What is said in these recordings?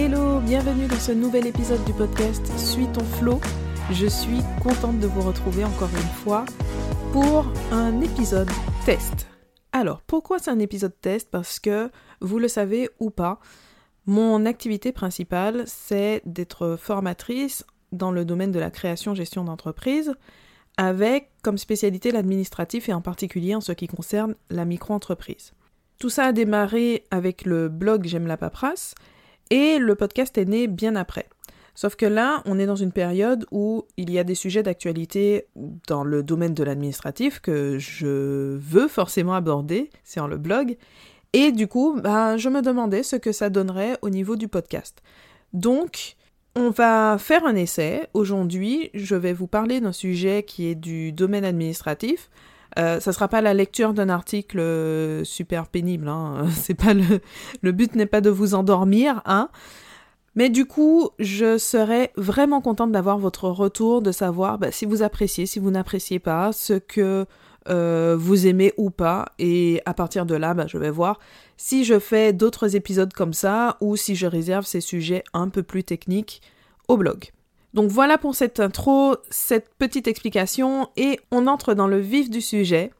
Hello, bienvenue dans ce nouvel épisode du podcast Suis ton flow. Je suis contente de vous retrouver encore une fois pour un épisode test. Alors, pourquoi c'est un épisode test? Parce que, vous le savez ou pas, mon activité principale, c'est d'être formatrice dans le domaine de la création-gestion d'entreprise, avec comme spécialité l'administratif et en particulier en ce qui concerne la micro-entreprise. Tout ça a démarré avec le blog J'aime la paperasse et le podcast est né bien après. Sauf que là, on est dans une période où il y a des sujets d'actualité dans le domaine de l'administratif que je veux forcément aborder, c'est en le blog, et du coup, ben, je me demandais ce que ça donnerait au niveau du podcast. Donc, on va faire un essai. Aujourd'hui, je vais vous parler d'un sujet qui est du domaine administratif. Euh, ça sera pas la lecture d'un article euh, super pénible. Hein. C'est pas le, but n'est pas de vous endormir, hein. Mais du coup, je serais vraiment contente d'avoir votre retour, de savoir bah, si vous appréciez, si vous n'appréciez pas, ce que euh, vous aimez ou pas. Et à partir de là, bah, je vais voir si je fais d'autres épisodes comme ça ou si je réserve ces sujets un peu plus techniques au blog. Donc voilà pour cette intro, cette petite explication, et on entre dans le vif du sujet.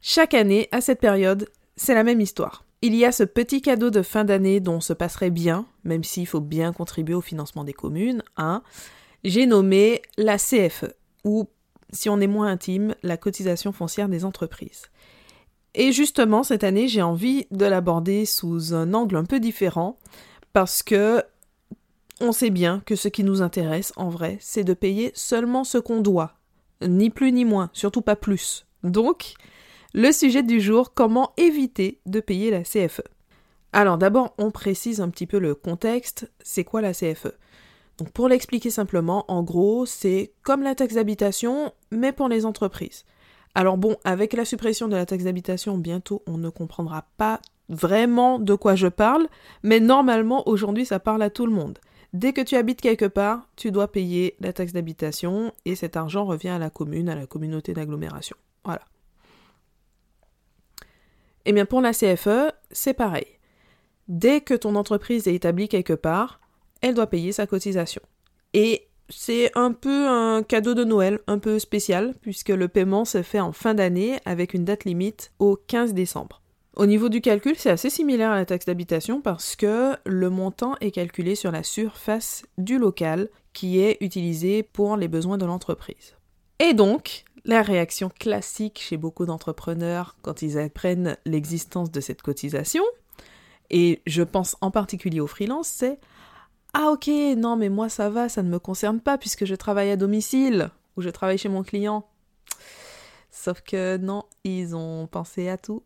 Chaque année, à cette période, c'est la même histoire. Il y a ce petit cadeau de fin d'année dont on se passerait bien, même s'il faut bien contribuer au financement des communes, hein. J'ai nommé la CFE, ou, si on est moins intime, la cotisation foncière des entreprises. Et justement, cette année, j'ai envie de l'aborder sous un angle un peu différent, parce que on sait bien que ce qui nous intéresse, en vrai, c'est de payer seulement ce qu'on doit. Ni plus ni moins, surtout pas plus. Donc, le sujet du jour, comment éviter de payer la CFE. Alors d'abord, on précise un petit peu le contexte, c'est quoi la CFE Donc pour l'expliquer simplement, en gros, c'est comme la taxe d'habitation, mais pour les entreprises. Alors bon, avec la suppression de la taxe d'habitation, bientôt on ne comprendra pas vraiment de quoi je parle, mais normalement aujourd'hui ça parle à tout le monde. Dès que tu habites quelque part, tu dois payer la taxe d'habitation et cet argent revient à la commune, à la communauté d'agglomération. Voilà. Et eh bien pour la CFE, c'est pareil. Dès que ton entreprise est établie quelque part, elle doit payer sa cotisation. Et c'est un peu un cadeau de Noël, un peu spécial, puisque le paiement se fait en fin d'année avec une date limite au 15 décembre. Au niveau du calcul, c'est assez similaire à la taxe d'habitation parce que le montant est calculé sur la surface du local qui est utilisé pour les besoins de l'entreprise. Et donc, la réaction classique chez beaucoup d'entrepreneurs quand ils apprennent l'existence de cette cotisation, et je pense en particulier aux freelances, c'est Ah ok, non mais moi ça va, ça ne me concerne pas puisque je travaille à domicile ou je travaille chez mon client. Sauf que non, ils ont pensé à tout.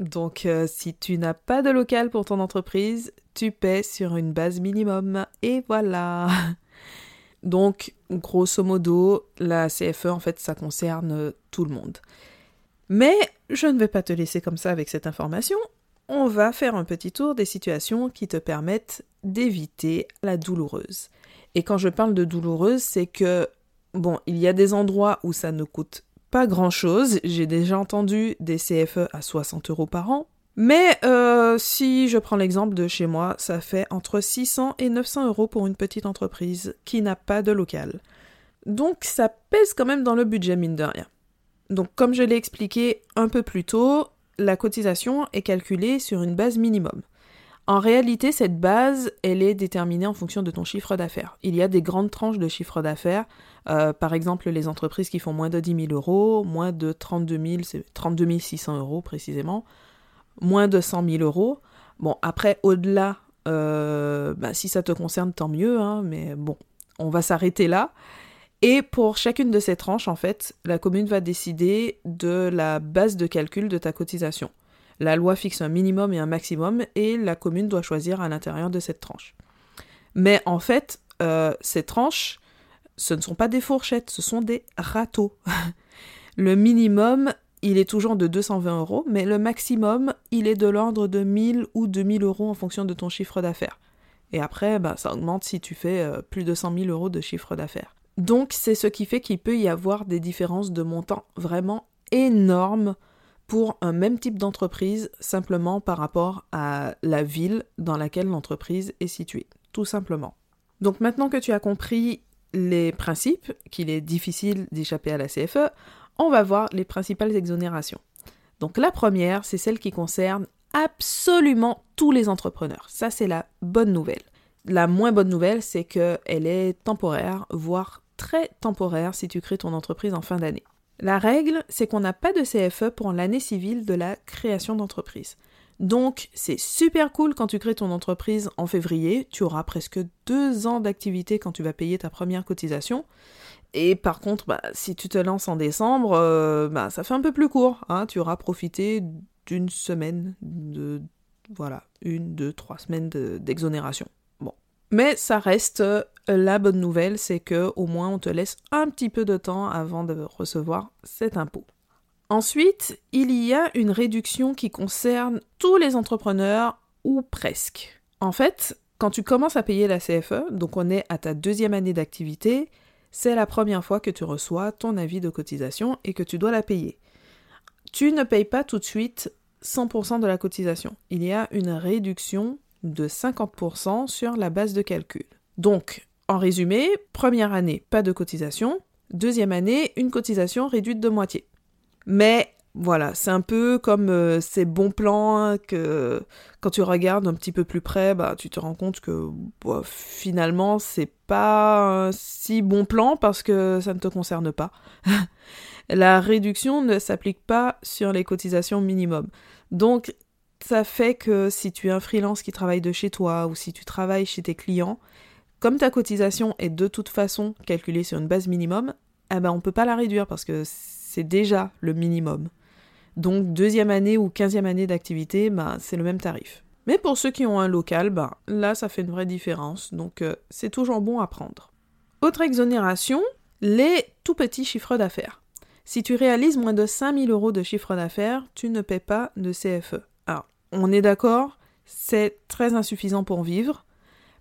Donc, euh, si tu n'as pas de local pour ton entreprise, tu paies sur une base minimum. Et voilà. Donc, grosso modo, la CFE, en fait, ça concerne tout le monde. Mais je ne vais pas te laisser comme ça avec cette information. On va faire un petit tour des situations qui te permettent d'éviter la douloureuse. Et quand je parle de douloureuse, c'est que, bon, il y a des endroits où ça ne coûte grand-chose. J'ai déjà entendu des CFE à 60 euros par an. Mais euh, si je prends l'exemple de chez moi, ça fait entre 600 et 900 euros pour une petite entreprise qui n'a pas de local. Donc ça pèse quand même dans le budget mine de rien. Donc comme je l'ai expliqué un peu plus tôt, la cotisation est calculée sur une base minimum. En réalité, cette base, elle est déterminée en fonction de ton chiffre d'affaires. Il y a des grandes tranches de chiffre d'affaires. Euh, par exemple, les entreprises qui font moins de 10 000 euros, moins de 32 000, c'est 32 600 euros précisément, moins de 100 000 euros. Bon, après, au-delà, euh, bah, si ça te concerne, tant mieux, hein, mais bon, on va s'arrêter là. Et pour chacune de ces tranches, en fait, la commune va décider de la base de calcul de ta cotisation. La loi fixe un minimum et un maximum et la commune doit choisir à l'intérieur de cette tranche. Mais en fait, euh, ces tranches, ce ne sont pas des fourchettes, ce sont des râteaux. le minimum, il est toujours de 220 euros, mais le maximum, il est de l'ordre de 1000 ou 2000 euros en fonction de ton chiffre d'affaires. Et après, bah, ça augmente si tu fais euh, plus de 100 000 euros de chiffre d'affaires. Donc c'est ce qui fait qu'il peut y avoir des différences de montant vraiment énormes pour un même type d'entreprise simplement par rapport à la ville dans laquelle l'entreprise est située, tout simplement. Donc maintenant que tu as compris les principes, qu'il est difficile d'échapper à la CFE, on va voir les principales exonérations. Donc la première, c'est celle qui concerne absolument tous les entrepreneurs. Ça, c'est la bonne nouvelle. La moins bonne nouvelle, c'est qu'elle est temporaire, voire très temporaire si tu crées ton entreprise en fin d'année. La règle, c'est qu'on n'a pas de CFE pour l'année civile de la création d'entreprise. Donc, c'est super cool quand tu crées ton entreprise en février. Tu auras presque deux ans d'activité quand tu vas payer ta première cotisation. Et par contre, bah, si tu te lances en décembre, euh, bah, ça fait un peu plus court. Hein. Tu auras profité d'une semaine de. Voilà, une, deux, trois semaines d'exonération. Mais ça reste euh, la bonne nouvelle, c'est que au moins on te laisse un petit peu de temps avant de recevoir cet impôt. Ensuite, il y a une réduction qui concerne tous les entrepreneurs ou presque. En fait, quand tu commences à payer la CFE, donc on est à ta deuxième année d'activité, c'est la première fois que tu reçois ton avis de cotisation et que tu dois la payer. Tu ne payes pas tout de suite 100% de la cotisation. Il y a une réduction de 50% sur la base de calcul. Donc, en résumé, première année, pas de cotisation. Deuxième année, une cotisation réduite de moitié. Mais voilà, c'est un peu comme euh, ces bons plans que quand tu regardes un petit peu plus près, bah, tu te rends compte que bah, finalement, c'est pas si bon plan parce que ça ne te concerne pas. La réduction ne s'applique pas sur les cotisations minimum. Donc, ça fait que si tu es un freelance qui travaille de chez toi ou si tu travailles chez tes clients, comme ta cotisation est de toute façon calculée sur une base minimum, eh ben on peut pas la réduire parce que c'est déjà le minimum. Donc deuxième année ou quinzième année d'activité, ben, c'est le même tarif. Mais pour ceux qui ont un local, ben, là ça fait une vraie différence, donc euh, c'est toujours bon à prendre. Autre exonération, les tout petits chiffres d'affaires. Si tu réalises moins de 5000 euros de chiffre d'affaires, tu ne paies pas de CFE. On est d'accord, c'est très insuffisant pour vivre,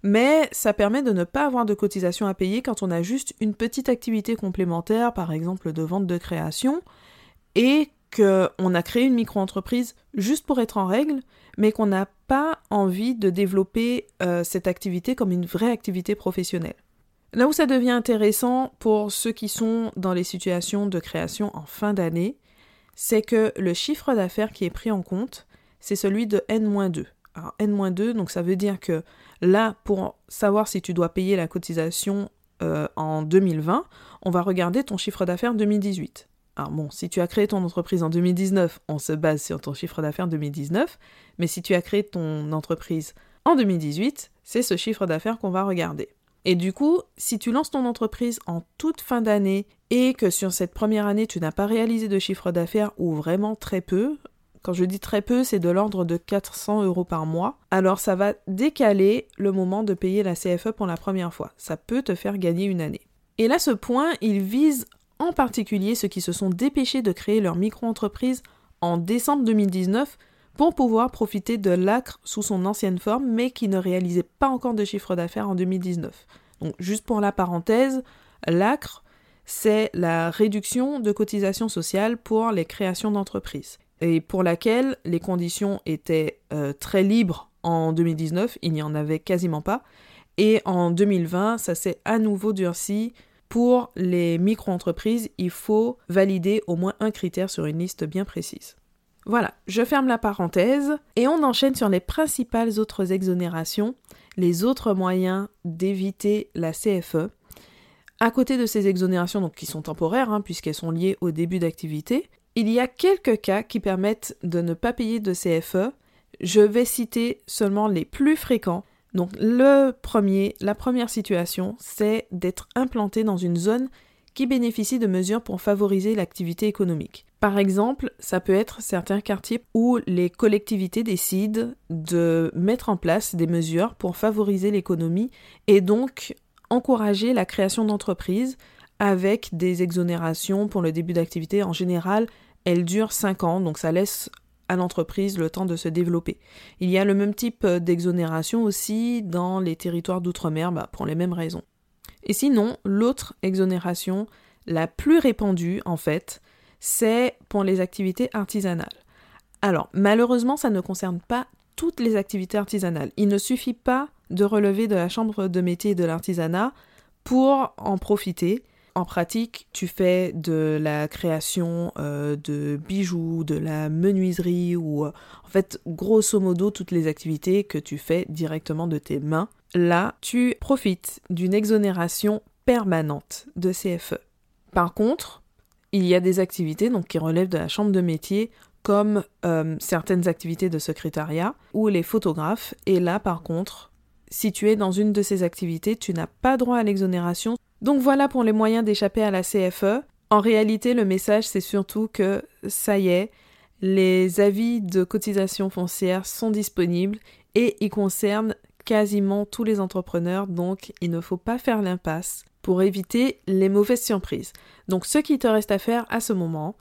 mais ça permet de ne pas avoir de cotisation à payer quand on a juste une petite activité complémentaire, par exemple de vente de création, et qu'on a créé une micro-entreprise juste pour être en règle, mais qu'on n'a pas envie de développer euh, cette activité comme une vraie activité professionnelle. Là où ça devient intéressant pour ceux qui sont dans les situations de création en fin d'année, c'est que le chiffre d'affaires qui est pris en compte, c'est celui de N-2. Alors N-2, donc ça veut dire que là, pour savoir si tu dois payer la cotisation euh, en 2020, on va regarder ton chiffre d'affaires 2018. Alors bon, si tu as créé ton entreprise en 2019, on se base sur ton chiffre d'affaires 2019, mais si tu as créé ton entreprise en 2018, c'est ce chiffre d'affaires qu'on va regarder. Et du coup, si tu lances ton entreprise en toute fin d'année et que sur cette première année tu n'as pas réalisé de chiffre d'affaires ou vraiment très peu, quand je dis très peu, c'est de l'ordre de 400 euros par mois. Alors ça va décaler le moment de payer la CFE pour la première fois. Ça peut te faire gagner une année. Et là, ce point, il vise en particulier ceux qui se sont dépêchés de créer leur micro-entreprise en décembre 2019 pour pouvoir profiter de l'ACRE sous son ancienne forme, mais qui ne réalisait pas encore de chiffre d'affaires en 2019. Donc, juste pour la parenthèse, l'ACRE, c'est la réduction de cotisation sociale pour les créations d'entreprises et pour laquelle les conditions étaient euh, très libres en 2019, il n'y en avait quasiment pas, et en 2020, ça s'est à nouveau durci. Pour les micro-entreprises, il faut valider au moins un critère sur une liste bien précise. Voilà, je ferme la parenthèse et on enchaîne sur les principales autres exonérations, les autres moyens d'éviter la CFE. À côté de ces exonérations, donc qui sont temporaires, hein, puisqu'elles sont liées au début d'activité, il y a quelques cas qui permettent de ne pas payer de CFE. Je vais citer seulement les plus fréquents. Donc le premier, la première situation, c'est d'être implanté dans une zone qui bénéficie de mesures pour favoriser l'activité économique. Par exemple, ça peut être certains quartiers où les collectivités décident de mettre en place des mesures pour favoriser l'économie et donc encourager la création d'entreprises avec des exonérations pour le début d'activité. En général, elle dure 5 ans, donc ça laisse à l'entreprise le temps de se développer. Il y a le même type d'exonération aussi dans les territoires d'outre-mer, bah, pour les mêmes raisons. Et sinon, l'autre exonération, la plus répandue en fait, c'est pour les activités artisanales. Alors, malheureusement, ça ne concerne pas toutes les activités artisanales. Il ne suffit pas de relever de la chambre de métier de l'artisanat pour en profiter. En pratique, tu fais de la création euh, de bijoux, de la menuiserie ou euh, en fait grosso modo toutes les activités que tu fais directement de tes mains. Là, tu profites d'une exonération permanente de CFE. Par contre, il y a des activités qui relèvent de la chambre de métier comme euh, certaines activités de secrétariat ou les photographes. Et là, par contre, si tu es dans une de ces activités, tu n'as pas droit à l'exonération. Donc voilà pour les moyens d'échapper à la CFE. En réalité, le message, c'est surtout que ça y est, les avis de cotisation foncière sont disponibles et ils concernent quasiment tous les entrepreneurs, donc il ne faut pas faire l'impasse pour éviter les mauvaises surprises. Donc ce qui te reste à faire à ce moment,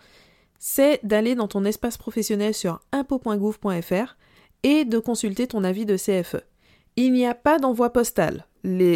c'est d'aller dans ton espace professionnel sur impôt.gouv.fr et de consulter ton avis de CFE. Il n'y a pas d'envoi postal.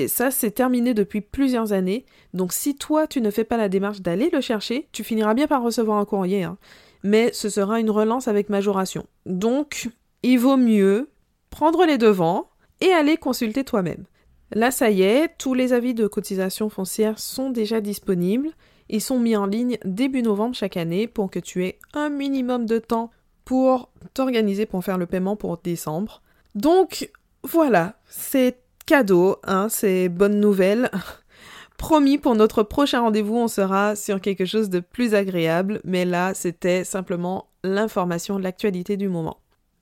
Ça, c'est terminé depuis plusieurs années. Donc, si toi, tu ne fais pas la démarche d'aller le chercher, tu finiras bien par recevoir un courrier. Hein. Mais ce sera une relance avec majoration. Donc, il vaut mieux prendre les devants et aller consulter toi-même. Là, ça y est, tous les avis de cotisation foncière sont déjà disponibles. Ils sont mis en ligne début novembre chaque année pour que tu aies un minimum de temps pour t'organiser pour faire le paiement pour décembre. Donc, voilà, c'est cadeau, hein, c'est bonne nouvelle. Promis, pour notre prochain rendez-vous, on sera sur quelque chose de plus agréable, mais là, c'était simplement l'information l'actualité du moment.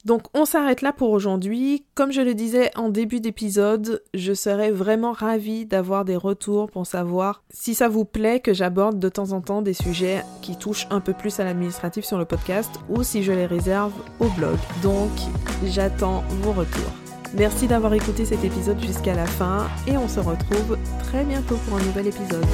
Donc on s'arrête là pour aujourd'hui. Comme je le disais en début d'épisode, je serais vraiment ravie d'avoir des retours pour savoir si ça vous plaît que j'aborde de temps en temps des sujets qui touchent un peu plus à l'administratif sur le podcast ou si je les réserve au blog. Donc j'attends vos retours. Merci d'avoir écouté cet épisode jusqu'à la fin et on se retrouve très bientôt pour un nouvel épisode.